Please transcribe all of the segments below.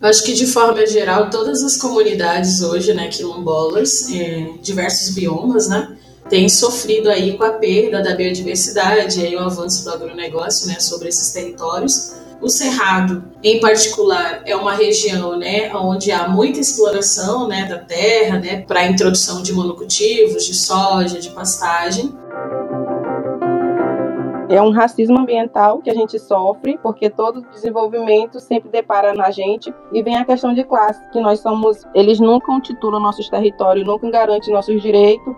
Acho que de forma geral todas as comunidades hoje, né, quilombolas, em diversos biomas, né, têm sofrido aí com a perda da biodiversidade e o avanço do agronegócio, né, sobre esses territórios. O Cerrado, em particular, é uma região, né, onde há muita exploração, né, da terra, né, para introdução de monocultivos, de soja, de pastagem é um racismo ambiental que a gente sofre, porque todo desenvolvimento sempre depara na gente e vem a questão de classe, que nós somos, eles nunca titulam nossos territórios, nunca garantem nossos direitos.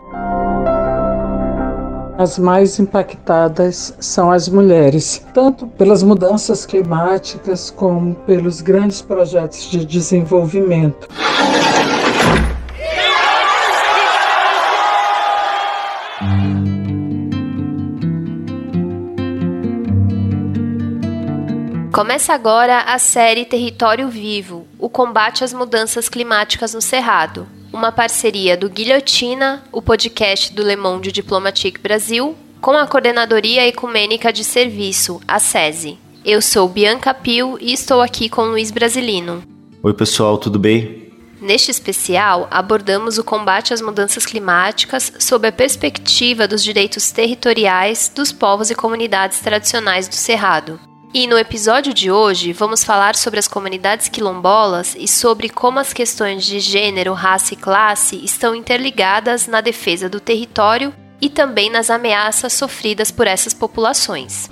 As mais impactadas são as mulheres, tanto pelas mudanças climáticas como pelos grandes projetos de desenvolvimento. Começa agora a série Território Vivo o combate às mudanças climáticas no Cerrado, uma parceria do Guilhotina, o podcast do Le Monde Diplomatique Brasil, com a Coordenadoria Ecumênica de Serviço, a SESI. Eu sou Bianca Pio e estou aqui com Luiz Brasilino. Oi, pessoal, tudo bem? Neste especial, abordamos o combate às mudanças climáticas sob a perspectiva dos direitos territoriais dos povos e comunidades tradicionais do Cerrado. E no episódio de hoje vamos falar sobre as comunidades quilombolas e sobre como as questões de gênero, raça e classe estão interligadas na defesa do território e também nas ameaças sofridas por essas populações.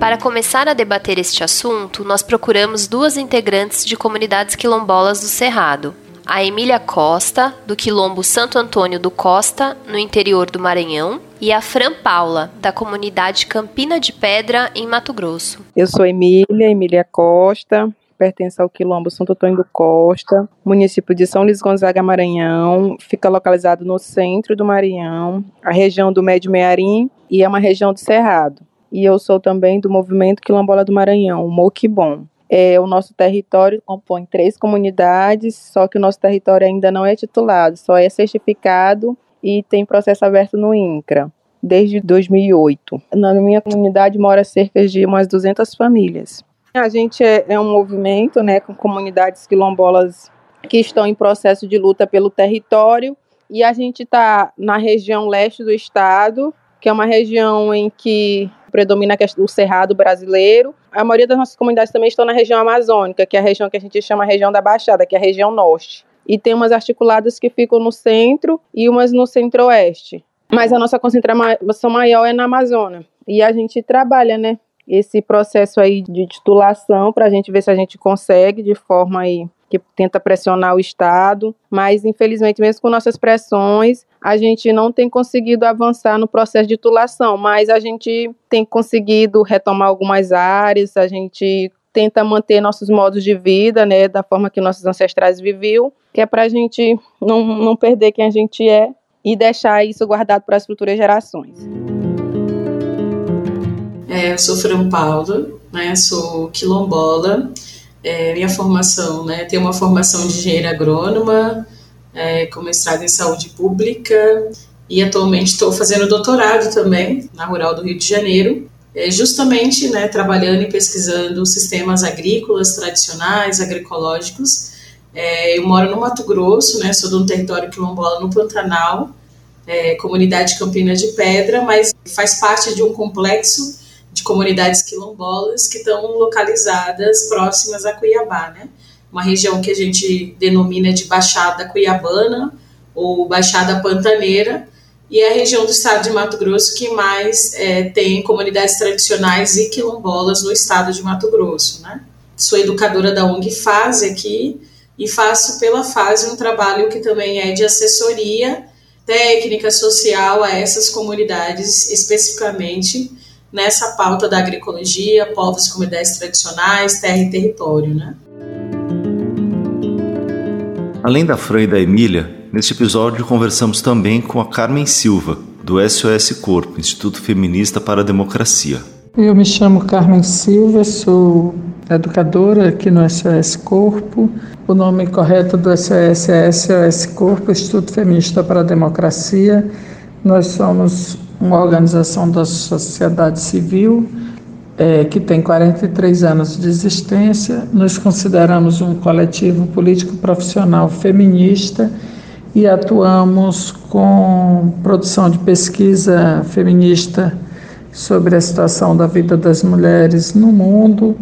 Para começar a debater este assunto, nós procuramos duas integrantes de comunidades quilombolas do Cerrado, a Emília Costa, do Quilombo Santo Antônio do Costa, no interior do Maranhão, e a Fran Paula, da comunidade Campina de Pedra, em Mato Grosso. Eu sou Emília, Emília Costa, pertence ao Quilombo Santo Antônio do Costa, município de São Luís Gonzaga, Maranhão, fica localizado no centro do Maranhão, a região do Médio Mearim e é uma região do Cerrado. E eu sou também do movimento Quilombola do Maranhão, o Moquibom. É, o nosso território compõe três comunidades, só que o nosso território ainda não é titulado, só é certificado e tem processo aberto no INCRA desde 2008. Na minha comunidade mora cerca de umas 200 famílias. A gente é, é um movimento, né, com comunidades quilombolas que estão em processo de luta pelo território e a gente está na região leste do estado, que é uma região em que predomina o cerrado brasileiro. A maioria das nossas comunidades também estão na região amazônica, que é a região que a gente chama região da Baixada, que é a região norte. E tem umas articuladas que ficam no centro e umas no centro-oeste. Mas a nossa concentração maior é na Amazônia. E a gente trabalha, né, esse processo aí de titulação para a gente ver se a gente consegue de forma aí que tenta pressionar o Estado, mas infelizmente, mesmo com nossas pressões, a gente não tem conseguido avançar no processo de titulação, mas a gente tem conseguido retomar algumas áreas, a gente tenta manter nossos modos de vida, né, da forma que nossos ancestrais viviam, que é para a gente não, não perder quem a gente é e deixar isso guardado para as futuras gerações. É, eu sou Fran Paulo, né, sou quilombola, é, minha formação, né? Tenho uma formação de engenheira agrônoma, é, com mestrado em saúde pública, e atualmente estou fazendo doutorado também na Rural do Rio de Janeiro, é, justamente né, trabalhando e pesquisando sistemas agrícolas tradicionais, agroecológicos. É, eu moro no Mato Grosso, né, sou de um território quilombola no Pantanal, é, comunidade Campina de Pedra, mas faz parte de um complexo comunidades quilombolas que estão localizadas próximas a Cuiabá, né? Uma região que a gente denomina de Baixada Cuiabana ou Baixada Pantaneira, e é a região do estado de Mato Grosso que mais é, tem comunidades tradicionais e quilombolas no estado de Mato Grosso, né? Sou educadora da ONG Fase aqui e faço pela Fase um trabalho que também é de assessoria técnica social a essas comunidades especificamente nessa pauta da agroecologia, povos e comunidades tradicionais, terra e território, né? Além da Fran e da Emília, neste episódio conversamos também com a Carmen Silva, do SOS Corpo, Instituto Feminista para a Democracia. Eu me chamo Carmen Silva, sou educadora aqui no SOS Corpo O nome correto do SOS é SOS Corpo, Instituto Feminista para a Democracia. Nós somos uma organização da sociedade civil é, que tem 43 anos de existência. Nos consideramos um coletivo político profissional feminista e atuamos com produção de pesquisa feminista sobre a situação da vida das mulheres no mundo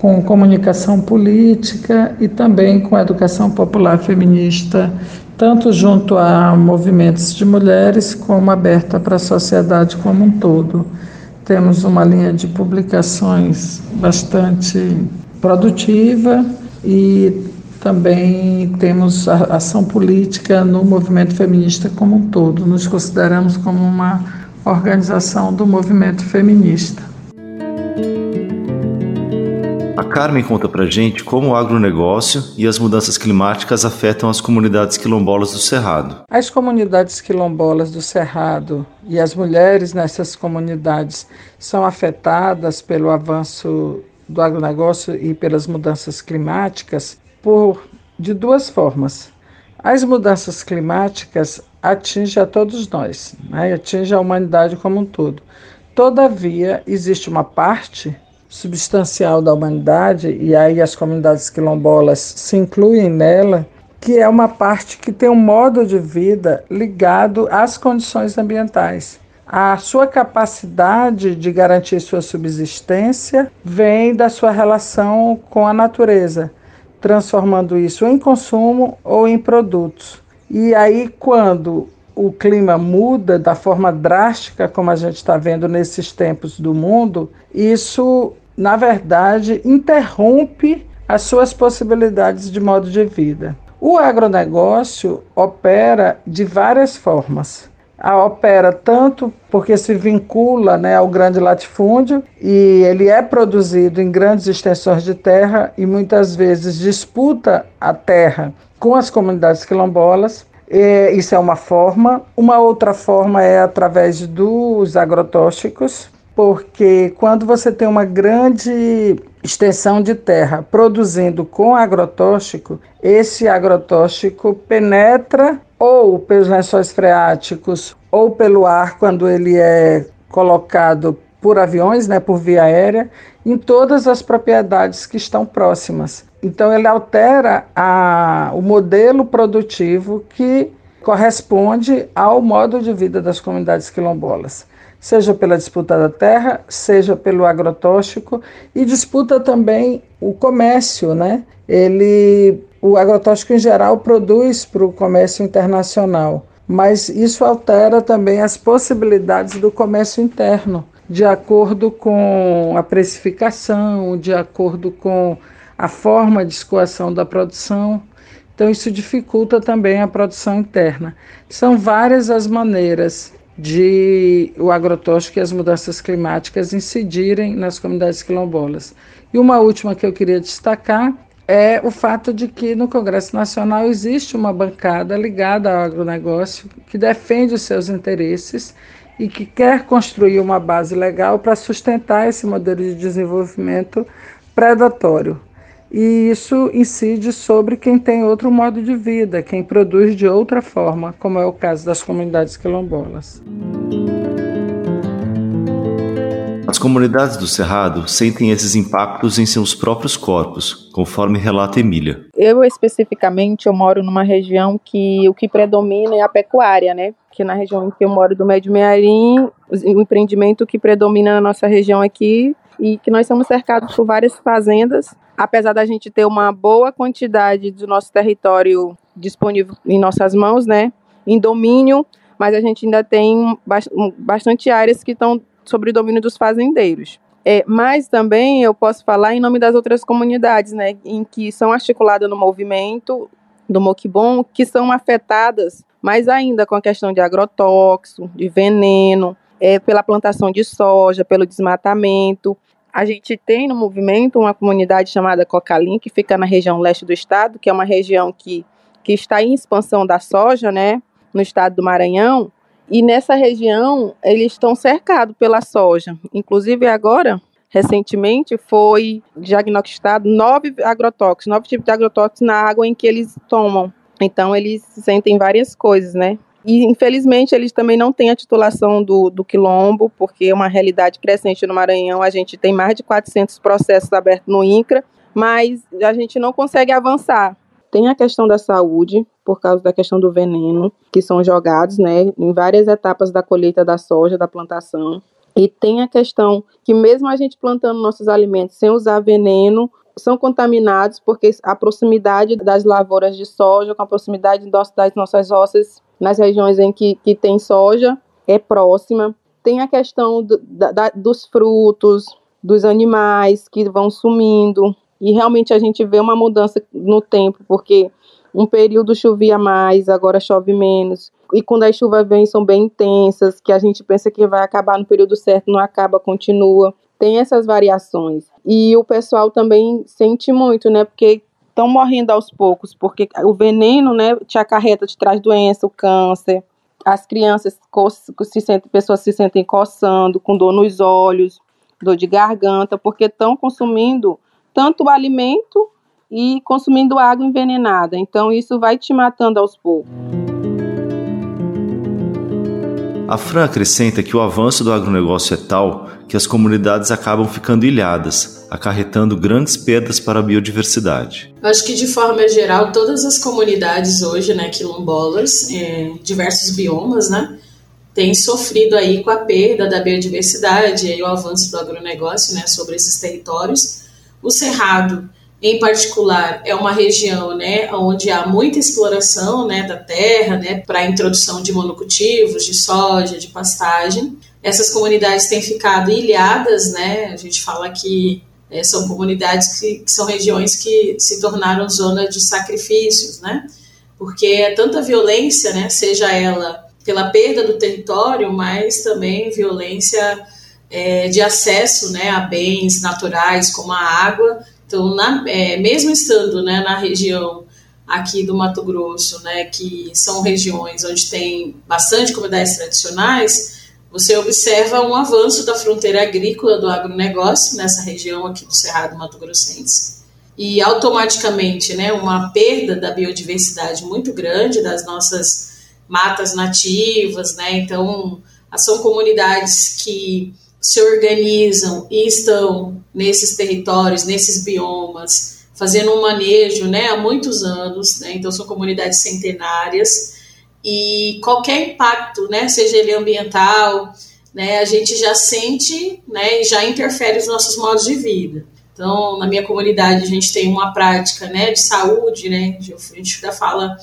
com comunicação política e também com educação popular feminista, tanto junto a movimentos de mulheres como aberta para a sociedade como um todo. Temos uma linha de publicações bastante produtiva e também temos ação política no movimento feminista como um todo. Nos consideramos como uma organização do movimento feminista. Carmen conta pra gente como o agronegócio e as mudanças climáticas afetam as comunidades quilombolas do Cerrado. As comunidades quilombolas do Cerrado e as mulheres nessas comunidades são afetadas pelo avanço do agronegócio e pelas mudanças climáticas por de duas formas. As mudanças climáticas atingem a todos nós, né? atingem a humanidade como um todo. Todavia, existe uma parte substancial da humanidade, e aí as comunidades quilombolas se incluem nela, que é uma parte que tem um modo de vida ligado às condições ambientais. A sua capacidade de garantir sua subsistência vem da sua relação com a natureza, transformando isso em consumo ou em produtos. E aí, quando o clima muda da forma drástica, como a gente está vendo nesses tempos do mundo, isso na verdade, interrompe as suas possibilidades de modo de vida. O agronegócio opera de várias formas. A opera tanto porque se vincula né, ao grande latifúndio e ele é produzido em grandes extensões de terra e muitas vezes disputa a terra com as comunidades quilombolas. E isso é uma forma. Uma outra forma é através dos agrotóxicos, porque quando você tem uma grande extensão de terra produzindo com agrotóxico, esse agrotóxico penetra ou pelos lençóis freáticos ou pelo ar quando ele é colocado por aviões, né, por via aérea, em todas as propriedades que estão próximas. Então ele altera a, o modelo produtivo que corresponde ao modo de vida das comunidades quilombolas seja pela disputa da terra, seja pelo agrotóxico e disputa também o comércio, né? Ele, o agrotóxico em geral produz para o comércio internacional, mas isso altera também as possibilidades do comércio interno, de acordo com a precificação, de acordo com a forma de escoação da produção. Então, isso dificulta também a produção interna. São várias as maneiras de o agrotóxico e as mudanças climáticas incidirem nas comunidades quilombolas. E uma última que eu queria destacar é o fato de que no Congresso Nacional existe uma bancada ligada ao agronegócio que defende os seus interesses e que quer construir uma base legal para sustentar esse modelo de desenvolvimento predatório e isso incide sobre quem tem outro modo de vida, quem produz de outra forma, como é o caso das comunidades quilombolas. As comunidades do Cerrado sentem esses impactos em seus próprios corpos, conforme relata Emília. Eu especificamente eu moro numa região que o que predomina é a pecuária, né? Que na região em que eu moro do Médio Mearim, o empreendimento que predomina na nossa região aqui e que nós somos cercados por várias fazendas apesar da gente ter uma boa quantidade do nosso território disponível em nossas mãos, né, em domínio, mas a gente ainda tem bastante áreas que estão sobre o domínio dos fazendeiros. É, mas também eu posso falar em nome das outras comunidades, né, em que são articuladas no movimento do Moquibon, que são afetadas mais ainda com a questão de agrotóxico, de veneno, é, pela plantação de soja, pelo desmatamento. A gente tem no movimento uma comunidade chamada Cocalim, que fica na região leste do estado, que é uma região que, que está em expansão da soja, né, no estado do Maranhão. E nessa região, eles estão cercados pela soja. Inclusive, agora, recentemente foi diagnosticado nove agrotóxicos, nove tipos de agrotóxicos na água em que eles tomam. Então eles sentem várias coisas, né? E infelizmente eles também não têm a titulação do, do quilombo, porque é uma realidade crescente no Maranhão. A gente tem mais de 400 processos abertos no INCRA, mas a gente não consegue avançar. Tem a questão da saúde, por causa da questão do veneno, que são jogados né, em várias etapas da colheita da soja, da plantação. E tem a questão que, mesmo a gente plantando nossos alimentos sem usar veneno, são contaminados porque a proximidade das lavouras de soja, com a proximidade das nossas roças nas regiões em que, que tem soja, é próxima. Tem a questão do, da, dos frutos, dos animais que vão sumindo. E realmente a gente vê uma mudança no tempo, porque um período chovia mais, agora chove menos. E quando as chuvas vêm, são bem intensas, que a gente pensa que vai acabar no período certo, não acaba, continua. Tem essas variações. E o pessoal também sente muito, né? Porque estão morrendo aos poucos, porque o veneno, né, te acarreta, te traz doença, o câncer. As crianças se sentem, pessoas se sentem coçando, com dor nos olhos, dor de garganta, porque estão consumindo tanto o alimento e consumindo água envenenada. Então isso vai te matando aos poucos. A Fran acrescenta que o avanço do agronegócio é tal que as comunidades acabam ficando ilhadas, acarretando grandes perdas para a biodiversidade. Acho que de forma geral todas as comunidades hoje, né, quilombolas, é, diversos biomas, né, têm sofrido aí com a perda da biodiversidade e o avanço do agronegócio, né, sobre esses territórios. O cerrado em particular, é uma região né, onde há muita exploração né, da terra né, para a introdução de monocultivos, de soja, de pastagem. Essas comunidades têm ficado ilhadas, né? a gente fala que é, são comunidades que, que, são regiões que se tornaram zona de sacrifícios, né? porque é tanta violência, né, seja ela pela perda do território, mas também violência é, de acesso né, a bens naturais como a água, então, na, é, mesmo estando né, na região aqui do Mato Grosso, né, que são regiões onde tem bastante comunidades tradicionais, você observa um avanço da fronteira agrícola do agronegócio nessa região aqui do Cerrado Mato Grossense. E automaticamente, né, uma perda da biodiversidade muito grande das nossas matas nativas, né? Então, são comunidades que se organizam e estão nesses territórios, nesses biomas, fazendo um manejo né, há muitos anos, né, então são comunidades centenárias, e qualquer impacto, né, seja ele ambiental, né, a gente já sente né, e já interfere nos nossos modos de vida. Então, na minha comunidade, a gente tem uma prática né, de saúde, né, a gente ainda fala,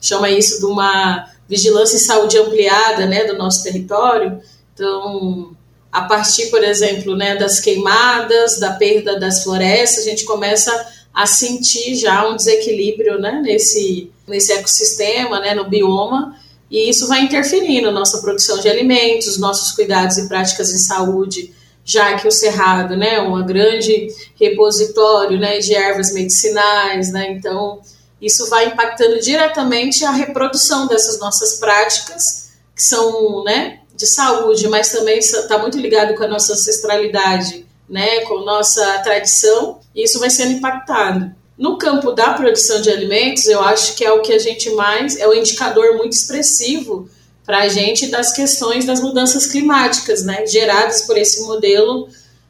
chama isso de uma vigilância em saúde ampliada né, do nosso território. Então, a partir, por exemplo, né, das queimadas, da perda das florestas, a gente começa a sentir já um desequilíbrio né, nesse, nesse ecossistema, né, no bioma, e isso vai interferir na nossa produção de alimentos, nossos cuidados e práticas em saúde, já que o cerrado né, é um grande repositório né, de ervas medicinais, né, então isso vai impactando diretamente a reprodução dessas nossas práticas, que são né, de saúde, mas também está muito ligado com a nossa ancestralidade, né, com nossa tradição, e isso vai sendo impactado. No campo da produção de alimentos, eu acho que é o que a gente mais é o indicador muito expressivo para a gente das questões das mudanças climáticas, né, geradas por esse modelo,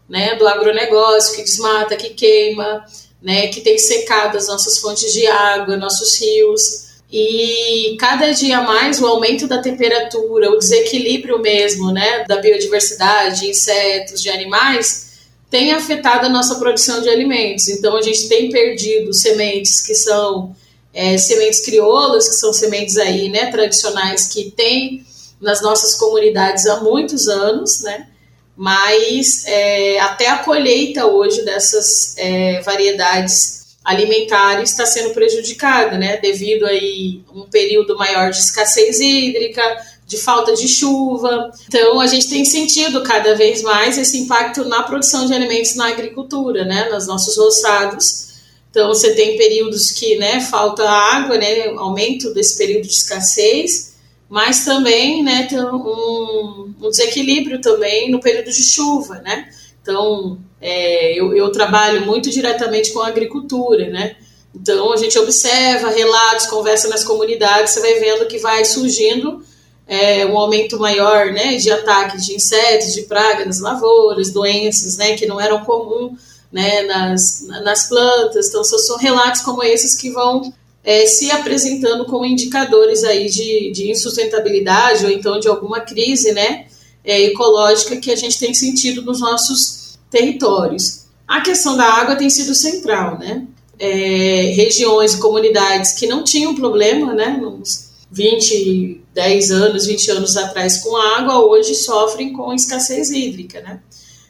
né, do agronegócio que desmata, que queima, né, que tem secado as nossas fontes de água, nossos rios. E cada dia mais o aumento da temperatura, o desequilíbrio mesmo, né, da biodiversidade, de insetos, de animais, tem afetado a nossa produção de alimentos. Então a gente tem perdido sementes que são é, sementes crioulas, que são sementes aí, né, tradicionais que tem nas nossas comunidades há muitos anos, né? Mas é, até a colheita hoje dessas é, variedades alimentar está sendo prejudicada, né, devido aí um período maior de escassez hídrica, de falta de chuva. Então a gente tem sentido cada vez mais esse impacto na produção de alimentos na agricultura, né, nos nossos roçados. Então você tem períodos que, né, falta água, né, aumento desse período de escassez, mas também, né, tem um, um desequilíbrio também no período de chuva, né. Então é, eu, eu trabalho muito diretamente com a agricultura, né? Então a gente observa relatos, conversa nas comunidades, você vai vendo que vai surgindo é, um aumento maior né, de ataques de insetos, de pragas nas lavouras, doenças né, que não eram comuns né, nas, nas plantas. Então, são, relatos como esses que vão é, se apresentando como indicadores aí de, de insustentabilidade ou então de alguma crise né, é, ecológica que a gente tem sentido nos nossos territórios. A questão da água tem sido central, né? É, regiões comunidades que não tinham problema, né, nos 20, 10 anos, 20 anos atrás com água, hoje sofrem com escassez hídrica, né?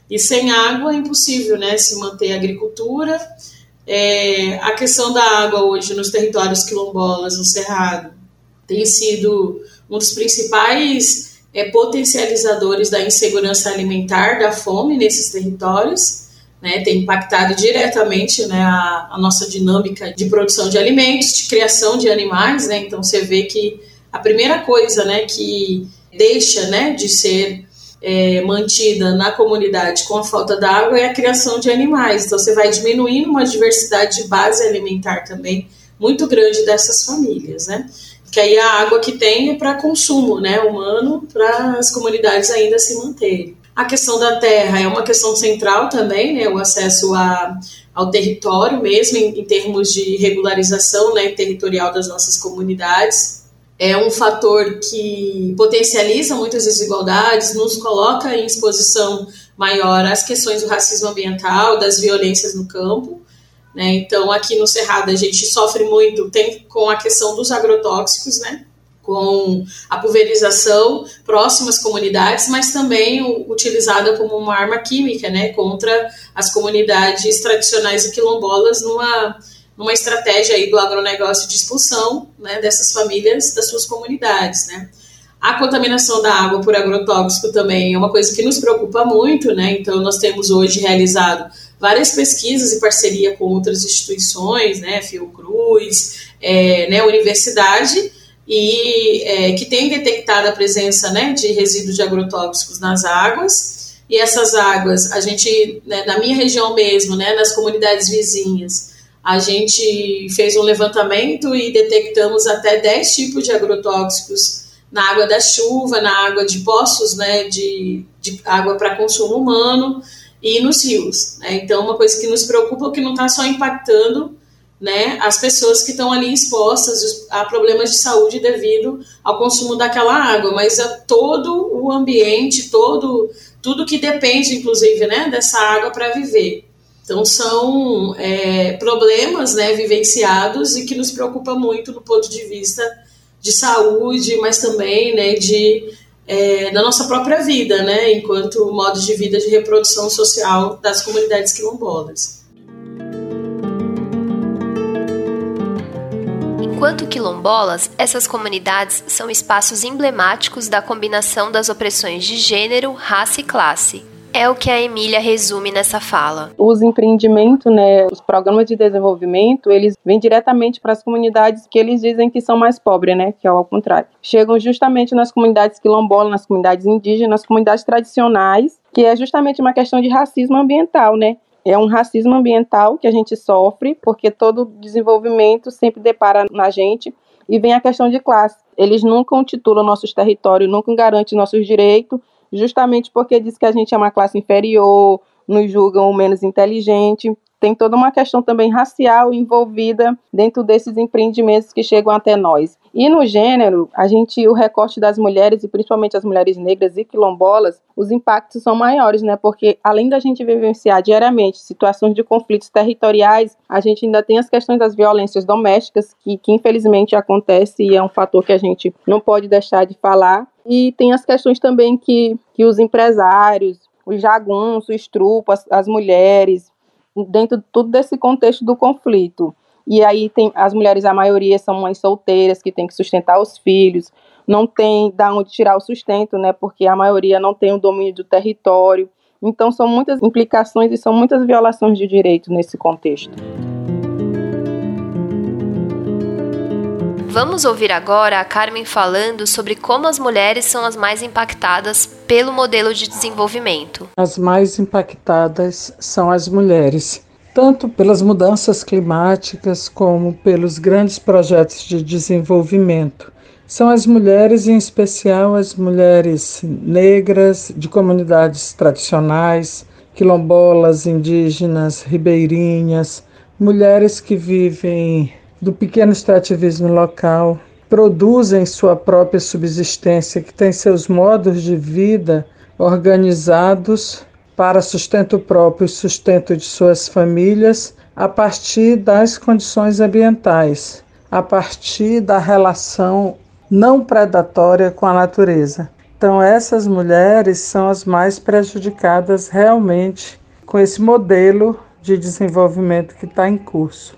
E sem água é impossível, né, se manter a agricultura. É, a questão da água hoje nos territórios quilombolas, no Cerrado, tem sido um dos principais é, potencializadores da insegurança alimentar, da fome nesses territórios. Né, tem impactado diretamente né, a, a, nossa dinâmica de produção de alimentos, de criação de animais. Né, então, você vê que a primeira coisa né, que deixa né, de ser é, mantida na comunidade com a falta d'água é a criação de animais. Então, você vai diminuindo uma diversidade de base alimentar também muito grande dessas famílias, né? Que aí a água que tem é para consumo né, humano, para as comunidades ainda se manterem. A questão da terra é uma questão central também, né, o acesso a, ao território mesmo, em, em termos de regularização né, territorial das nossas comunidades é um fator que potencializa muitas desigualdades, nos coloca em exposição maior às questões do racismo ambiental, das violências no campo. Né? Então, aqui no Cerrado, a gente sofre muito tem, com a questão dos agrotóxicos, né? com a pulverização próxima às comunidades, mas também utilizada como uma arma química né? contra as comunidades tradicionais e quilombolas numa numa estratégia aí do agronegócio de expulsão né, dessas famílias das suas comunidades, né. A contaminação da água por agrotóxico também é uma coisa que nos preocupa muito, né? Então, nós temos hoje realizado várias pesquisas em parceria com outras instituições, né? Fiocruz, é, né? Universidade, e é, que tem detectado a presença né, de resíduos de agrotóxicos nas águas. E essas águas, a gente, né, na minha região mesmo, né, nas comunidades vizinhas, a gente fez um levantamento e detectamos até 10 tipos de agrotóxicos na água da chuva, na água de poços, né, de, de água para consumo humano e nos rios. Né? Então, uma coisa que nos preocupa é que não está só impactando né, as pessoas que estão ali expostas a problemas de saúde devido ao consumo daquela água, mas a todo o ambiente, todo tudo que depende, inclusive, né, dessa água para viver. Então, são é, problemas né, vivenciados e que nos preocupa muito do ponto de vista de saúde, mas também né, de, é, da nossa própria vida, né, enquanto modo de vida de reprodução social das comunidades quilombolas. Enquanto quilombolas, essas comunidades são espaços emblemáticos da combinação das opressões de gênero, raça e classe, é o que a Emília resume nessa fala. Os empreendimentos, né, os programas de desenvolvimento, eles vêm diretamente para as comunidades que eles dizem que são mais pobres, né, que é ao contrário. Chegam justamente nas comunidades quilombolas, nas comunidades indígenas, nas comunidades tradicionais, que é justamente uma questão de racismo ambiental, né? É um racismo ambiental que a gente sofre, porque todo desenvolvimento sempre depara na gente e vem a questão de classe. Eles nunca intitulam nossos territórios, nunca garantem nossos direitos, justamente porque diz que a gente é uma classe inferior, nos julgam menos inteligente. Tem toda uma questão também racial envolvida dentro desses empreendimentos que chegam até nós. E no gênero, a gente, o recorte das mulheres, e principalmente as mulheres negras e quilombolas, os impactos são maiores, né? Porque além da gente vivenciar diariamente situações de conflitos territoriais, a gente ainda tem as questões das violências domésticas, que, que infelizmente acontece e é um fator que a gente não pode deixar de falar. E tem as questões também que, que os empresários, os jagunços, os trupos, as, as mulheres, dentro de tudo desse contexto do conflito. E aí tem as mulheres, a maioria são mães solteiras que têm que sustentar os filhos, não tem da onde tirar o sustento, né? Porque a maioria não tem o domínio do território. Então são muitas implicações e são muitas violações de direito nesse contexto. Vamos ouvir agora a Carmen falando sobre como as mulheres são as mais impactadas pelo modelo de desenvolvimento. As mais impactadas são as mulheres, tanto pelas mudanças climáticas como pelos grandes projetos de desenvolvimento. São as mulheres, em especial as mulheres negras de comunidades tradicionais, quilombolas, indígenas, ribeirinhas, mulheres que vivem do pequeno extrativismo local, produzem sua própria subsistência, que tem seus modos de vida organizados para sustento próprio e sustento de suas famílias a partir das condições ambientais, a partir da relação não predatória com a natureza. Então, essas mulheres são as mais prejudicadas realmente com esse modelo de desenvolvimento que está em curso.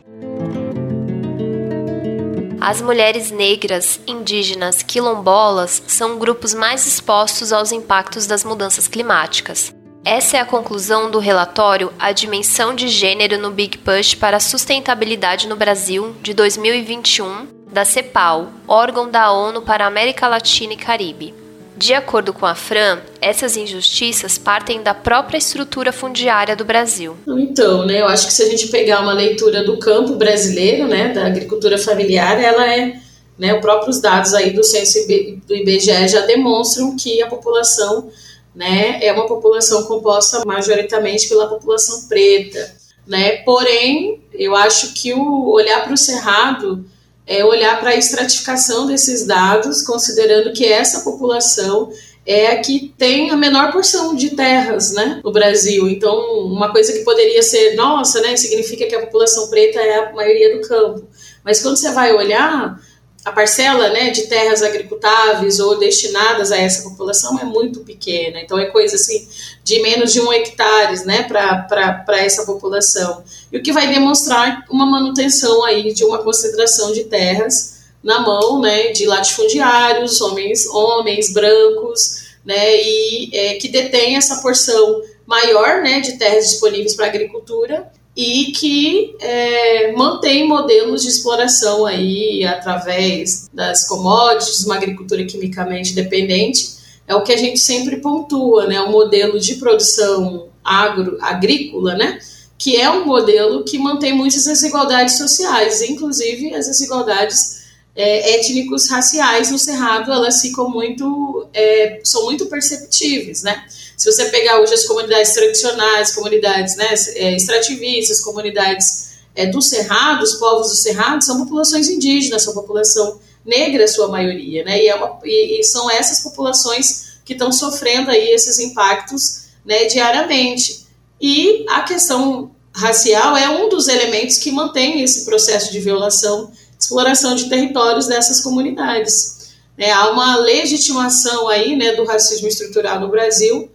As mulheres negras, indígenas, quilombolas são grupos mais expostos aos impactos das mudanças climáticas. Essa é a conclusão do relatório A Dimensão de Gênero no Big Push para a Sustentabilidade no Brasil, de 2021, da CEPAL, órgão da ONU para a América Latina e Caribe. De acordo com a Fran, essas injustiças partem da própria estrutura fundiária do Brasil. Então, né, eu acho que se a gente pegar uma leitura do campo brasileiro, né, da agricultura familiar, ela é, né, os próprios dados aí do censo do IBGE já demonstram que a população, né, é uma população composta majoritariamente pela população preta, né? Porém, eu acho que o olhar para o cerrado é olhar para a estratificação desses dados, considerando que essa população é a que tem a menor porção de terras né, no Brasil. Então, uma coisa que poderia ser, nossa, né, significa que a população preta é a maioria do campo. Mas quando você vai olhar, a parcela né, de terras agricultáveis ou destinadas a essa população é muito pequena. Então, é coisa assim de menos de um hectare né, para essa população. E o que vai demonstrar uma manutenção aí de uma concentração de terras na mão né, de latifundiários, homens, homens brancos, né, e é, que detém essa porção maior né, de terras disponíveis para agricultura e que é, mantém modelos de exploração aí através das commodities, uma agricultura quimicamente dependente, é o que a gente sempre pontua, né? O modelo de produção agro, agrícola, né? Que é um modelo que mantém muitas desigualdades sociais, inclusive as desigualdades é, étnicos raciais no cerrado, elas ficam muito, é, são muito perceptíveis, né? Se você pegar hoje as comunidades tradicionais, comunidades né, é, extrativistas, comunidades é, do Cerrado, os povos do Cerrado, são populações indígenas, são população negra, a sua maioria, né? E, é uma, e, e são essas populações que estão sofrendo aí esses impactos né, diariamente. E a questão racial é um dos elementos que mantém esse processo de violação, exploração de territórios dessas comunidades. É, há uma legitimação aí né, do racismo estrutural no Brasil,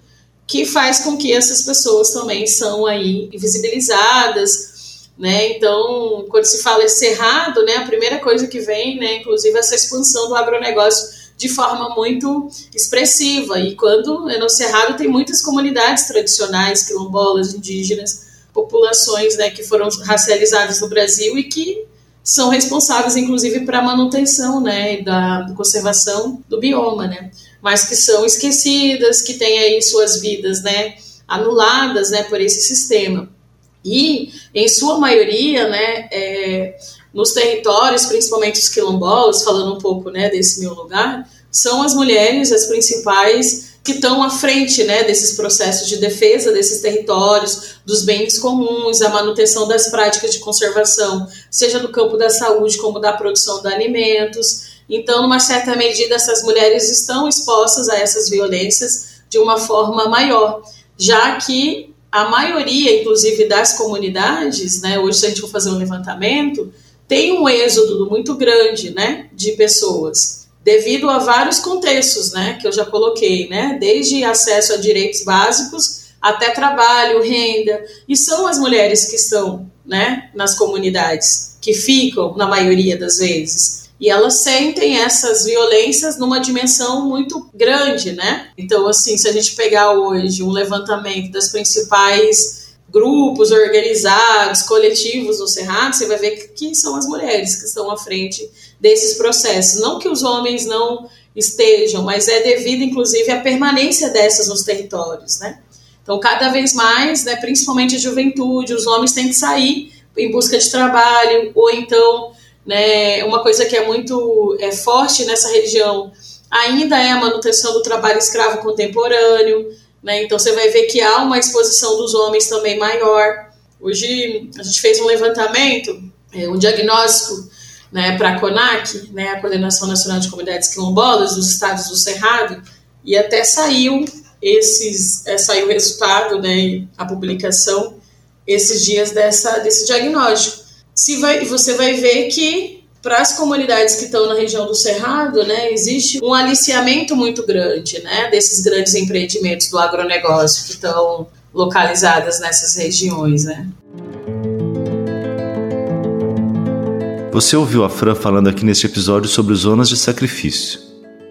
que faz com que essas pessoas também são aí invisibilizadas, né? Então, quando se fala esse cerrado, né, a primeira coisa que vem, né, inclusive essa expansão do agronegócio de forma muito expressiva. E quando é no cerrado tem muitas comunidades tradicionais, quilombolas, indígenas, populações, né, que foram racializadas no Brasil e que são responsáveis, inclusive, para a manutenção, né, da conservação do bioma, né mas que são esquecidas, que têm aí suas vidas, né, anuladas, né, por esse sistema. E, em sua maioria, né, é, nos territórios, principalmente os quilombolas, falando um pouco, né, desse meu lugar, são as mulheres as principais que estão à frente né, desses processos de defesa desses territórios, dos bens comuns, a manutenção das práticas de conservação, seja no campo da saúde como da produção de alimentos, então, numa certa medida, essas mulheres estão expostas a essas violências de uma forma maior, já que a maioria, inclusive das comunidades, né, hoje se a gente for fazer um levantamento, tem um êxodo muito grande, né, de pessoas, devido a vários contextos, né, que eu já coloquei, né, desde acesso a direitos básicos até trabalho, renda, e são as mulheres que estão, né, nas comunidades, que ficam na maioria das vezes e elas sentem essas violências numa dimensão muito grande, né? Então, assim, se a gente pegar hoje um levantamento das principais grupos organizados, coletivos no Cerrado, você vai ver que, são as mulheres que estão à frente desses processos. Não que os homens não estejam, mas é devido, inclusive, à permanência dessas nos territórios, né? Então, cada vez mais, né, principalmente a juventude, os homens têm que sair em busca de trabalho, ou então, né, uma coisa que é muito é, forte nessa região ainda é a manutenção do trabalho escravo contemporâneo, né, então você vai ver que há uma exposição dos homens também maior. Hoje a gente fez um levantamento, é, um diagnóstico né, para a CONAC, né, a Coordenação Nacional de Comunidades Quilombolas dos Estados do Cerrado, e até saiu esses é, saiu o resultado, né, a publicação esses dias dessa desse diagnóstico. Se vai, você vai ver que para as comunidades que estão na região do Cerrado, né, existe um aliciamento muito grande, né, desses grandes empreendimentos do agronegócio que estão localizadas nessas regiões, né. Você ouviu a Fran falando aqui neste episódio sobre zonas de sacrifício.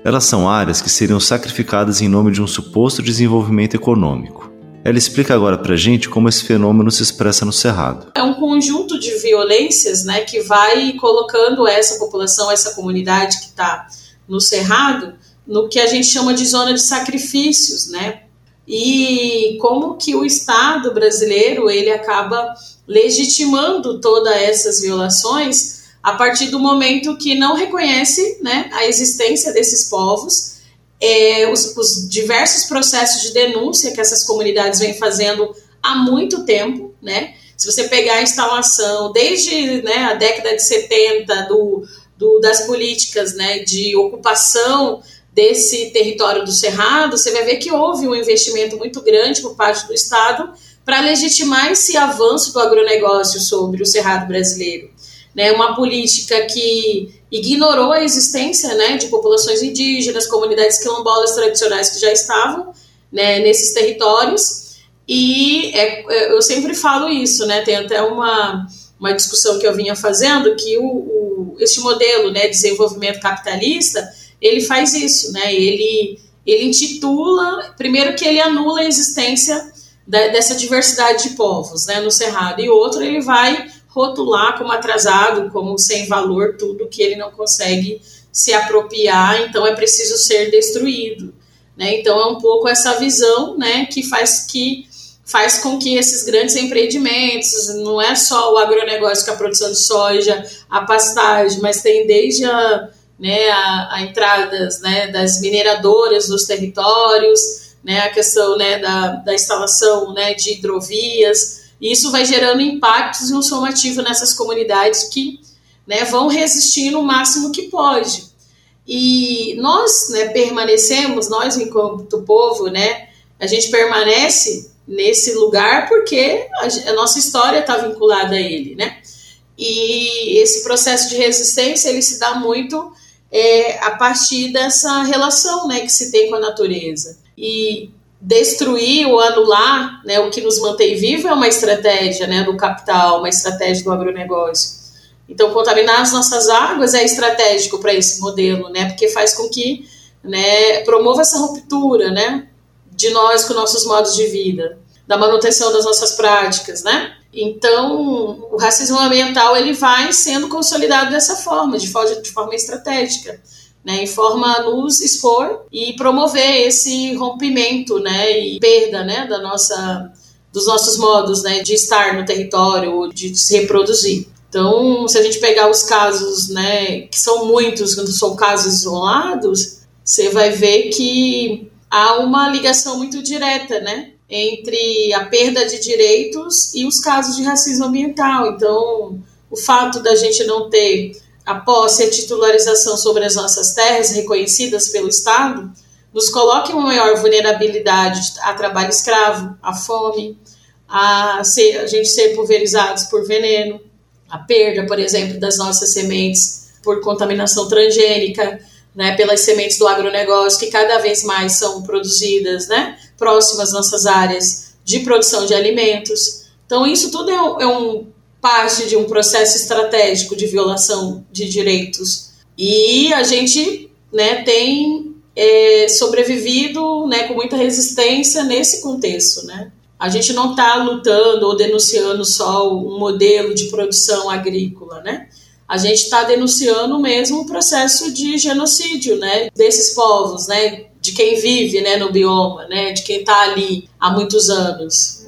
Elas são áreas que seriam sacrificadas em nome de um suposto desenvolvimento econômico. Ela explica agora pra gente como esse fenômeno se expressa no Cerrado. É um conjunto de violências né, que vai colocando essa população, essa comunidade que está no Cerrado, no que a gente chama de zona de sacrifícios, né? E como que o Estado brasileiro ele acaba legitimando todas essas violações a partir do momento que não reconhece né, a existência desses povos, é, os, os, diversos processos de denúncia que essas comunidades vêm fazendo há muito tempo, né? Se você pegar a instalação desde né, a década de 70 do, do, das políticas né, de ocupação desse território do Cerrado, você vai ver que houve um investimento muito grande por parte do Estado para legitimar esse avanço do agronegócio sobre o Cerrado brasileiro né, uma política que ignorou a existência né, de populações indígenas, comunidades quilombolas tradicionais que já estavam né, nesses territórios. E é, é, eu sempre falo isso, né, tem até uma, uma discussão que eu vinha fazendo, que o, o, este modelo né, de desenvolvimento capitalista, ele faz isso, né, ele, ele intitula, primeiro que ele anula a existência da, dessa diversidade de povos né, no Cerrado, e outro ele vai rotular como atrasado, como sem valor, tudo que ele não consegue se apropriar, então é preciso ser destruído. Né? Então é um pouco essa visão né, que faz que faz com que esses grandes empreendimentos, não é só o agronegócio com a produção de soja, a pastagem, mas tem desde a, né, a, a entradas né, das mineradoras nos territórios, né, a questão né, da, da instalação né, de hidrovias, e isso vai gerando impactos e um somativo nessas comunidades que né, vão resistindo o máximo que pode. E nós né, permanecemos, nós enquanto povo, né, a gente permanece nesse lugar porque a, a nossa história está vinculada a ele, né? E esse processo de resistência ele se dá muito é, a partir dessa relação, né, que se tem com a natureza. E destruir ou anular né, o que nos mantém vivo é uma estratégia né, do capital, uma estratégia do agronegócio. Então, contaminar as nossas águas é estratégico para esse modelo, né, porque faz com que né, promova essa ruptura né, de nós com nossos modos de vida, da manutenção das nossas práticas. Né? Então, o racismo ambiental ele vai sendo consolidado dessa forma, de forma, de forma estratégica né, em forma a nos expor e promover esse rompimento, né, e perda, né, da nossa, dos nossos modos, né, de estar no território, de se reproduzir. Então, se a gente pegar os casos, né, que são muitos, quando são casos isolados, você vai ver que há uma ligação muito direta, né, entre a perda de direitos e os casos de racismo ambiental. Então, o fato da gente não ter a posse e a titularização sobre as nossas terras reconhecidas pelo Estado nos coloca em uma maior vulnerabilidade a trabalho escravo, a fome, a, ser, a gente ser pulverizados por veneno, a perda, por exemplo, das nossas sementes por contaminação transgênica, né, pelas sementes do agronegócio que cada vez mais são produzidas, né, próximas às nossas áreas de produção de alimentos. Então, isso tudo é um, é um parte de um processo estratégico de violação de direitos. E a gente né, tem é, sobrevivido né, com muita resistência nesse contexto. Né? A gente não está lutando ou denunciando só um modelo de produção agrícola, né? A gente está denunciando mesmo o processo de genocídio, né? Desses povos, né? De quem vive, né? No bioma, né? De quem está ali há muitos anos.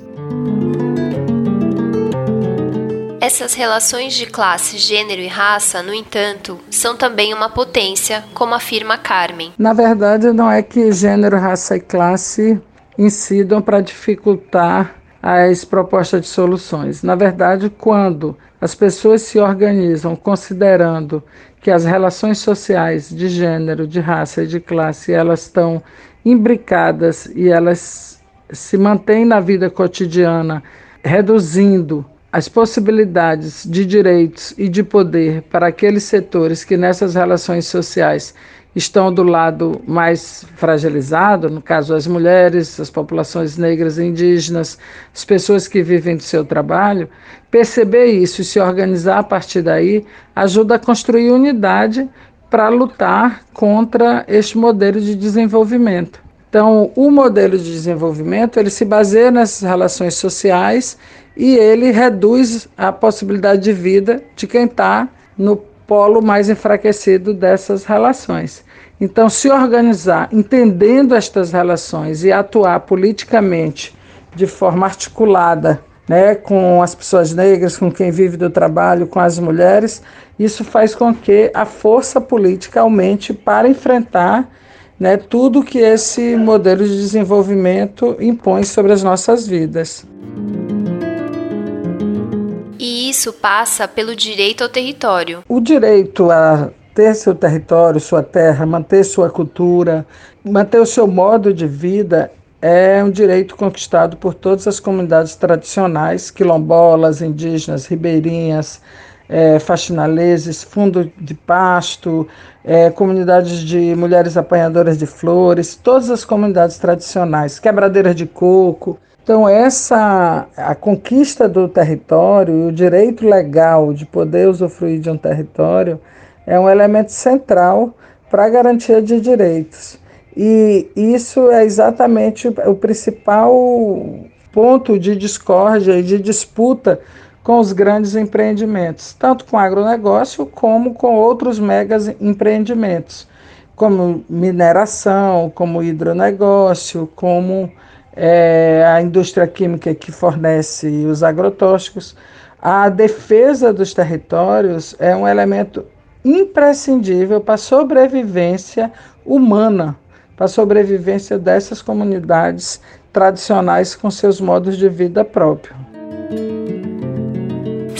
Essas relações de classe, gênero e raça, no entanto, são também uma potência, como afirma Carmen. Na verdade, não é que gênero, raça e classe incidam para dificultar as propostas de soluções. Na verdade, quando as pessoas se organizam considerando que as relações sociais de gênero, de raça e de classe, elas estão imbricadas e elas se mantêm na vida cotidiana, reduzindo as possibilidades de direitos e de poder para aqueles setores que nessas relações sociais estão do lado mais fragilizado, no caso as mulheres, as populações negras e indígenas, as pessoas que vivem do seu trabalho, perceber isso e se organizar a partir daí ajuda a construir unidade para lutar contra este modelo de desenvolvimento. Então, o modelo de desenvolvimento ele se baseia nessas relações sociais e ele reduz a possibilidade de vida de quem está no polo mais enfraquecido dessas relações. Então, se organizar entendendo estas relações e atuar politicamente de forma articulada, né, com as pessoas negras, com quem vive do trabalho, com as mulheres, isso faz com que a força política aumente para enfrentar né, tudo que esse modelo de desenvolvimento impõe sobre as nossas vidas. E isso passa pelo direito ao território. O direito a ter seu território, sua terra, manter sua cultura, manter o seu modo de vida é um direito conquistado por todas as comunidades tradicionais, quilombolas, indígenas, ribeirinhas, é, faxinaleses, fundo de pasto, é, comunidades de mulheres apanhadoras de flores, todas as comunidades tradicionais, quebradeiras de coco. Então essa a conquista do território e o direito legal de poder usufruir de um território é um elemento central para a garantia de direitos. E isso é exatamente o principal ponto de discórdia e de disputa com os grandes empreendimentos, tanto com agronegócio como com outros megas empreendimentos, como mineração, como hidronegócio, como é, a indústria química que fornece os agrotóxicos, a defesa dos territórios é um elemento imprescindível para a sobrevivência humana, para a sobrevivência dessas comunidades tradicionais com seus modos de vida próprios.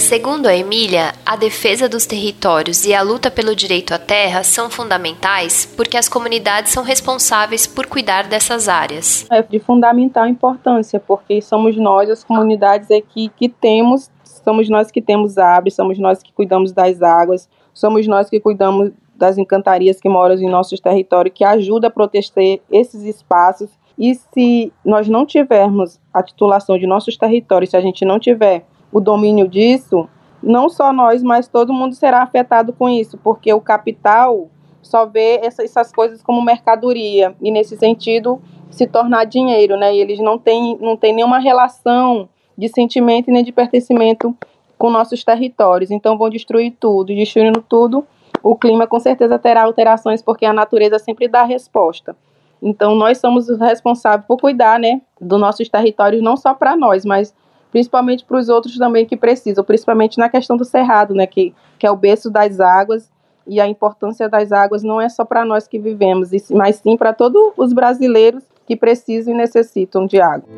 Segundo a Emília, a defesa dos territórios e a luta pelo direito à terra são fundamentais porque as comunidades são responsáveis por cuidar dessas áreas. É de fundamental importância, porque somos nós, as comunidades aqui, que temos, somos nós que temos árvores, somos nós que cuidamos das águas, somos nós que cuidamos das encantarias que moram em nossos territórios, que ajuda a proteger esses espaços. E se nós não tivermos a titulação de nossos territórios, se a gente não tiver o domínio disso, não só nós, mas todo mundo será afetado com isso, porque o capital só vê essa, essas coisas como mercadoria e nesse sentido se tornar dinheiro, né? E eles não têm, não têm nenhuma relação de sentimento nem de pertencimento com nossos territórios. Então vão destruir tudo, destruindo tudo, o clima com certeza terá alterações porque a natureza sempre dá resposta. Então nós somos os responsáveis por cuidar, né, dos nossos territórios não só para nós, mas principalmente para os outros também que precisam, principalmente na questão do cerrado, né, que, que é o berço das águas, e a importância das águas não é só para nós que vivemos, mas sim para todos os brasileiros que precisam e necessitam de água.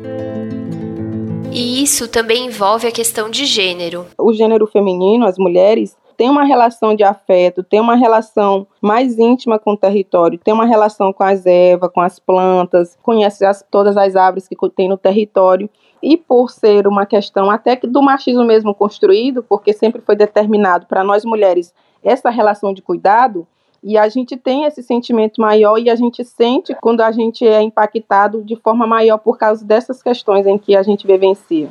E isso também envolve a questão de gênero. O gênero feminino, as mulheres, tem uma relação de afeto, tem uma relação mais íntima com o território, tem uma relação com as ervas, com as plantas, conhece as, todas as árvores que tem no território. E por ser uma questão até que do machismo mesmo construído, porque sempre foi determinado para nós mulheres essa relação de cuidado, e a gente tem esse sentimento maior e a gente sente quando a gente é impactado de forma maior por causa dessas questões em que a gente vivencia.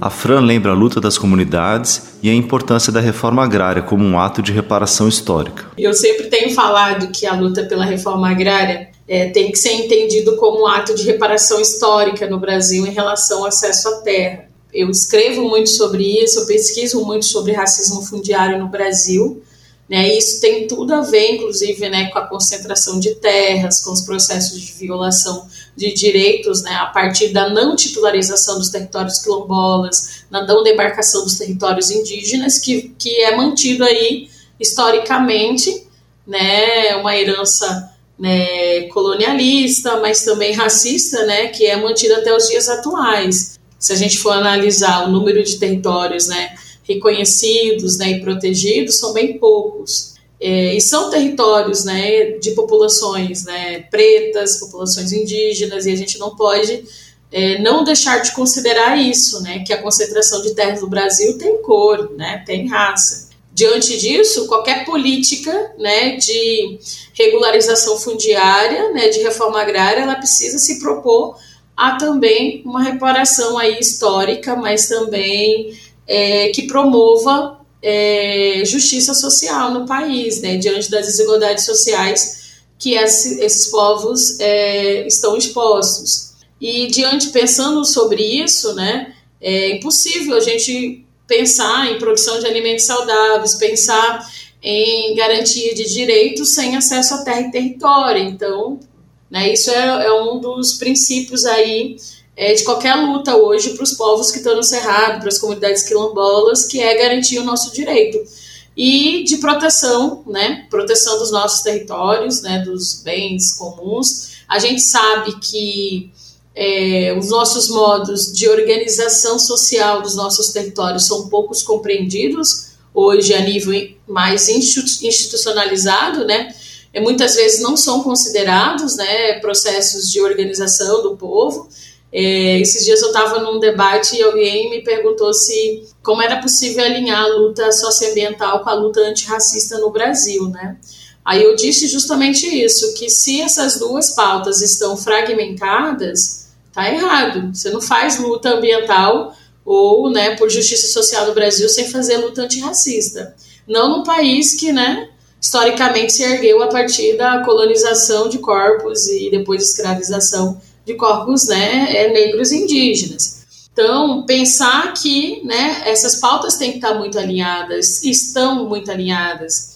A Fran lembra a luta das comunidades e a importância da reforma agrária como um ato de reparação histórica. Eu sempre tenho falado que a luta pela reforma agrária é, tem que ser entendido como ato de reparação histórica no Brasil em relação ao acesso à terra. Eu escrevo muito sobre isso, eu pesquiso muito sobre racismo fundiário no Brasil, né, isso tem tudo a ver, inclusive, né, com a concentração de terras, com os processos de violação de direitos, né, a partir da não titularização dos territórios quilombolas, na não demarcação dos territórios indígenas, que, que é mantido aí historicamente, né, uma herança né, colonialista, mas também racista, né, que é mantida até os dias atuais. Se a gente for analisar o número de territórios, né, reconhecidos né, e protegidos são bem poucos. É, e são territórios né, de populações né, pretas, populações indígenas, e a gente não pode é, não deixar de considerar isso, né, que a concentração de terras no Brasil tem cor, né, tem raça. Diante disso, qualquer política né, de regularização fundiária, né, de reforma agrária, ela precisa se propor a também uma reparação aí histórica, mas também é, que promova é, justiça social no país, né, diante das desigualdades sociais que esse, esses povos é, estão expostos. E diante, pensando sobre isso, né, é impossível a gente pensar em produção de alimentos saudáveis, pensar em garantia de direitos sem acesso à terra e território. Então, né, isso é, é um dos princípios aí é, de qualquer luta hoje para os povos que estão no Cerrado, para as comunidades quilombolas, que é garantir o nosso direito. E de proteção, né, proteção dos nossos territórios, né, dos bens comuns. A gente sabe que é, os nossos modos de organização social dos nossos territórios são poucos compreendidos hoje a nível mais institucionalizado, né, e muitas vezes não são considerados, né, processos de organização do povo, é, esses dias eu estava num debate e alguém me perguntou se como era possível alinhar a luta socioambiental com a luta antirracista no Brasil, né? Aí eu disse justamente isso, que se essas duas pautas estão fragmentadas, tá errado. Você não faz luta ambiental ou, né, por justiça social no Brasil sem fazer luta antirracista. Não num país que, né, historicamente se ergueu a partir da colonização de corpos e depois escravização de corpos né, é, negros e indígenas. Então, pensar que né, essas pautas têm que estar muito alinhadas, estão muito alinhadas.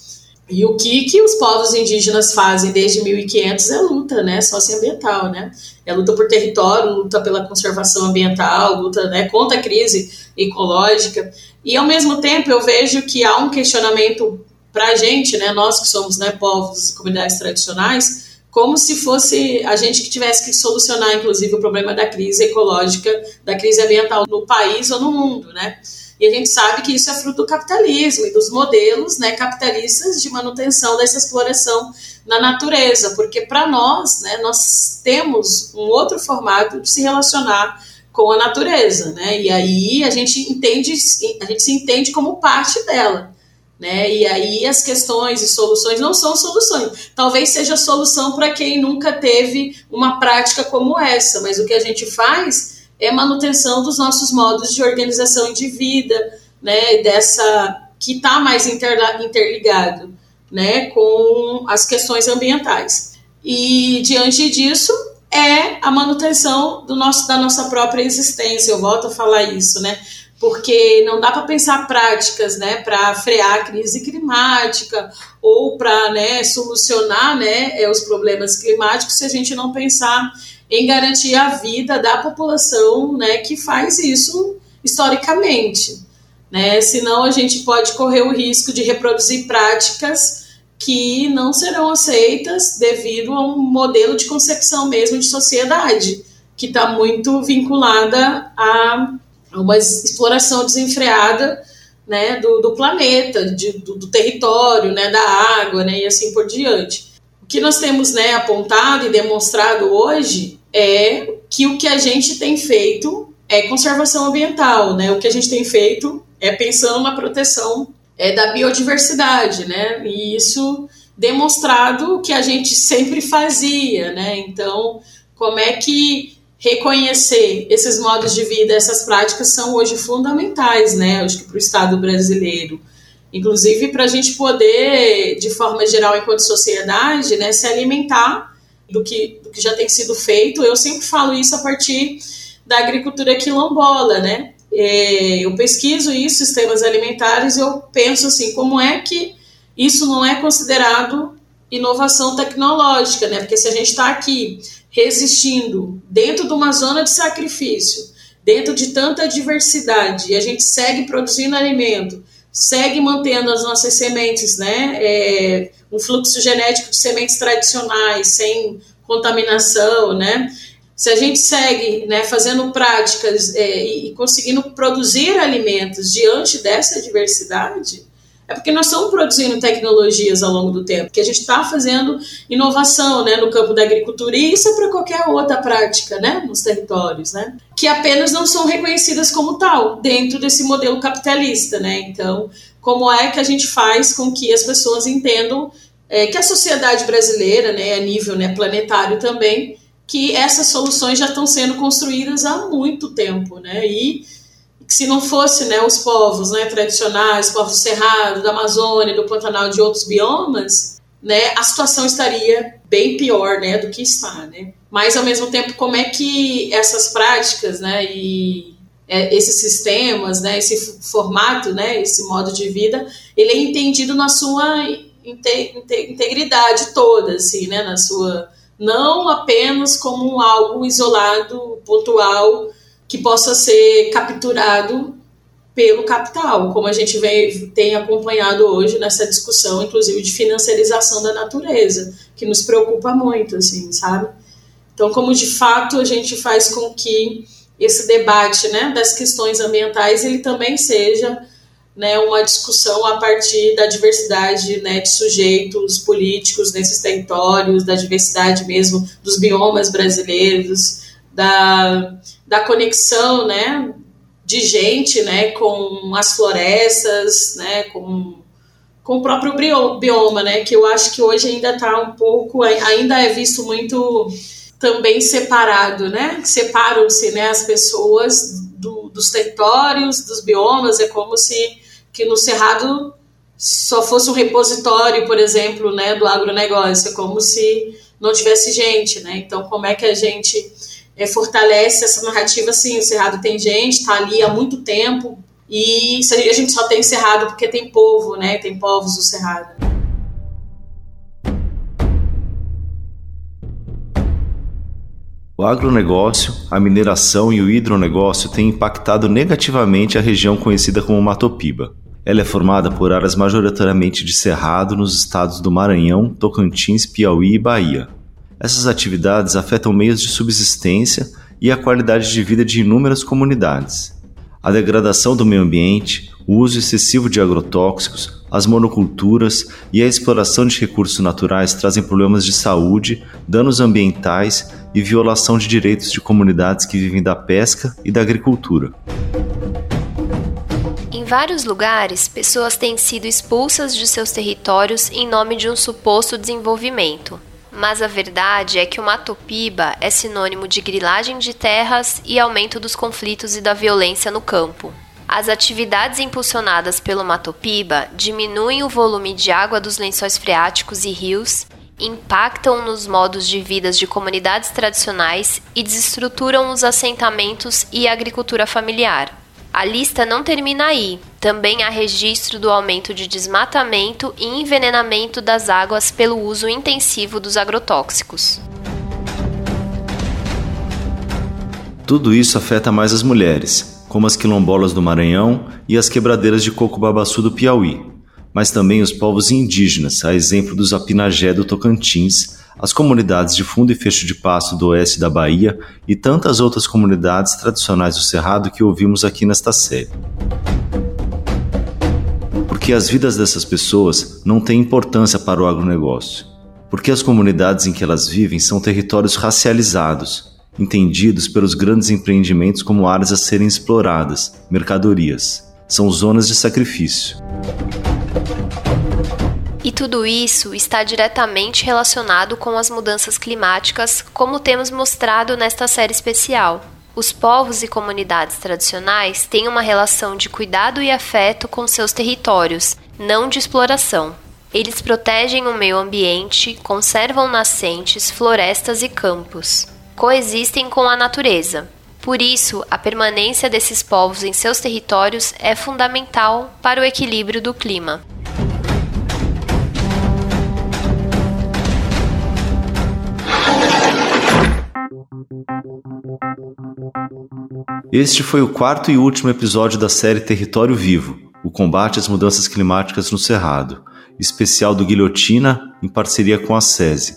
E o que, que os povos indígenas fazem desde 1500 é luta né, socioambiental, né? É luta por território, luta pela conservação ambiental, luta né, contra a crise ecológica. E, ao mesmo tempo, eu vejo que há um questionamento para a gente, né, nós que somos né, povos, comunidades tradicionais, como se fosse a gente que tivesse que solucionar, inclusive, o problema da crise ecológica, da crise ambiental no país ou no mundo, né? E a gente sabe que isso é fruto do capitalismo e dos modelos né, capitalistas de manutenção dessa exploração na natureza, porque para nós, né, nós temos um outro formato de se relacionar com a natureza, né? E aí a gente entende, a gente se entende como parte dela. Né? E aí as questões e soluções não são soluções. Talvez seja solução para quem nunca teve uma prática como essa, mas o que a gente faz é manutenção dos nossos modos de organização de vida, né? Dessa que está mais interligado, né? Com as questões ambientais. E diante disso é a manutenção do nosso, da nossa própria existência. Eu volto a falar isso, né? porque não dá para pensar práticas né, para frear a crise climática ou para né, solucionar né, é, os problemas climáticos se a gente não pensar em garantir a vida da população né, que faz isso historicamente. Né? Senão a gente pode correr o risco de reproduzir práticas que não serão aceitas devido a um modelo de concepção mesmo de sociedade, que está muito vinculada a uma exploração desenfreada né, do, do planeta, de, do, do, território, né, da água, né, e assim por diante. O que nós temos né, apontado e demonstrado hoje é que o que a gente tem feito é conservação ambiental, né? O que a gente tem feito é pensando na proteção é, da biodiversidade, né? E isso demonstrado que a gente sempre fazia, né? Então, como é que reconhecer esses modos de vida, essas práticas são hoje fundamentais, né? Acho que para o Estado brasileiro, inclusive para a gente poder, de forma geral, enquanto sociedade, né, se alimentar do que, do que já tem sido feito. Eu sempre falo isso a partir da agricultura quilombola, né? É, eu pesquiso isso, sistemas alimentares, e eu penso assim, como é que isso não é considerado inovação tecnológica, né? Porque se a gente está aqui resistindo dentro de uma zona de sacrifício, dentro de tanta diversidade, e a gente segue produzindo alimento, segue mantendo as nossas sementes, né? É, um fluxo genético de sementes tradicionais, sem contaminação, né? Se a gente segue né, fazendo práticas é, e conseguindo produzir alimentos diante dessa diversidade, é porque nós estamos produzindo tecnologias ao longo do tempo, que a gente está fazendo inovação né, no campo da agricultura, e isso é para qualquer outra prática né, nos territórios, né, que apenas não são reconhecidas como tal dentro desse modelo capitalista. Né? Então, como é que a gente faz com que as pessoas entendam é, que a sociedade brasileira, né, a nível né, planetário também, que essas soluções já estão sendo construídas há muito tempo, né, e que se não fosse né, os povos né, tradicionais, povos do Cerrado, da Amazônia, do Pantanal, de outros biomas, né, a situação estaria bem pior né, do que está. Né? Mas, ao mesmo tempo, como é que essas práticas né, e é, esses sistemas, né, esse formato, né, esse modo de vida, ele é entendido na sua integridade toda, assim, né, na sua não apenas como algo isolado, pontual, que possa ser capturado pelo capital, como a gente vem, tem acompanhado hoje nessa discussão, inclusive de financiarização da natureza, que nos preocupa muito, assim, sabe? Então, como de fato a gente faz com que esse debate, né, das questões ambientais, ele também seja né, uma discussão a partir da diversidade né, de sujeitos políticos nesses territórios, da diversidade mesmo dos biomas brasileiros, da, da conexão, né, de gente, né, com as florestas, né, com, com o próprio bioma, né, que eu acho que hoje ainda está um pouco, ainda é visto muito também separado, né, separam-se, né, as pessoas do, dos territórios, dos biomas, é como se que no Cerrado só fosse um repositório, por exemplo, né, do agronegócio, é como se não tivesse gente, né, então como é que a gente é, fortalece essa narrativa assim, o Cerrado tem gente, está ali há muito tempo, e a gente só tem Cerrado porque tem povo, né? Tem povos do Cerrado. O agronegócio, a mineração e o hidronegócio têm impactado negativamente a região conhecida como Matopiba. Ela é formada por áreas majoritariamente de cerrado nos estados do Maranhão, Tocantins, Piauí e Bahia. Essas atividades afetam meios de subsistência e a qualidade de vida de inúmeras comunidades. A degradação do meio ambiente, o uso excessivo de agrotóxicos, as monoculturas e a exploração de recursos naturais trazem problemas de saúde, danos ambientais e violação de direitos de comunidades que vivem da pesca e da agricultura. Em vários lugares, pessoas têm sido expulsas de seus territórios em nome de um suposto desenvolvimento. Mas a verdade é que o Matopiba é sinônimo de grilagem de terras e aumento dos conflitos e da violência no campo. As atividades impulsionadas pelo Matopiba diminuem o volume de água dos lençóis freáticos e rios, impactam nos modos de vida de comunidades tradicionais e desestruturam os assentamentos e a agricultura familiar. A lista não termina aí. Também há registro do aumento de desmatamento e envenenamento das águas pelo uso intensivo dos agrotóxicos. Tudo isso afeta mais as mulheres, como as quilombolas do Maranhão e as quebradeiras de coco babaçu do Piauí, mas também os povos indígenas, a exemplo dos Apinagé do Tocantins, as comunidades de fundo e fecho de pasto do oeste da Bahia e tantas outras comunidades tradicionais do Cerrado que ouvimos aqui nesta série. Porque as vidas dessas pessoas não têm importância para o agronegócio. Porque as comunidades em que elas vivem são territórios racializados, entendidos pelos grandes empreendimentos como áreas a serem exploradas, mercadorias. São zonas de sacrifício. E tudo isso está diretamente relacionado com as mudanças climáticas, como temos mostrado nesta série especial. Os povos e comunidades tradicionais têm uma relação de cuidado e afeto com seus territórios, não de exploração. Eles protegem o meio ambiente, conservam nascentes, florestas e campos. Coexistem com a natureza. Por isso, a permanência desses povos em seus territórios é fundamental para o equilíbrio do clima. Este foi o quarto e último episódio da série Território Vivo, o combate às mudanças climáticas no Cerrado, especial do Guilhotina em parceria com a SESI,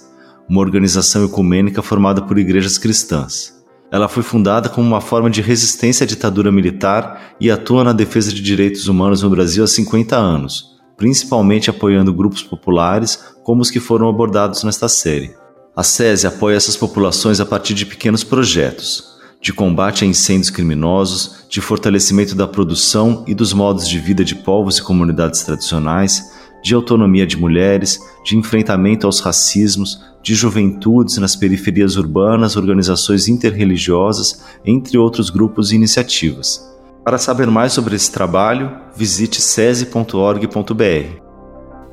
uma organização ecumênica formada por igrejas cristãs. Ela foi fundada como uma forma de resistência à ditadura militar e atua na defesa de direitos humanos no Brasil há 50 anos, principalmente apoiando grupos populares como os que foram abordados nesta série. A SESI apoia essas populações a partir de pequenos projetos, de combate a incêndios criminosos, de fortalecimento da produção e dos modos de vida de povos e comunidades tradicionais, de autonomia de mulheres, de enfrentamento aos racismos, de juventudes nas periferias urbanas, organizações interreligiosas, entre outros grupos e iniciativas. Para saber mais sobre esse trabalho, visite sese.org.br.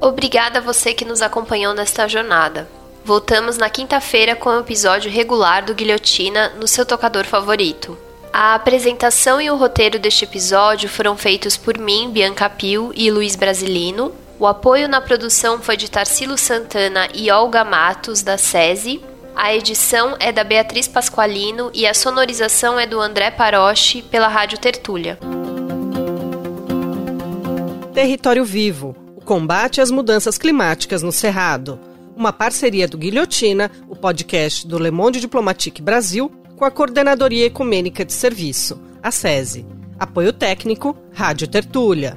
Obrigada a você que nos acompanhou nesta jornada. Voltamos na quinta-feira com o episódio regular do Guilhotina no seu tocador favorito. A apresentação e o roteiro deste episódio foram feitos por mim, Bianca Pio e Luiz Brasilino. O apoio na produção foi de Tarsilo Santana e Olga Matos, da SESI. A edição é da Beatriz Pasqualino e a sonorização é do André Paroche pela Rádio Tertúlia. Território Vivo o combate às mudanças climáticas no Cerrado uma parceria do Guilhotina, o podcast do Le Monde Diplomatique Brasil, com a Coordenadoria Ecumênica de Serviço, a SESI. Apoio técnico, Rádio Tertúlia.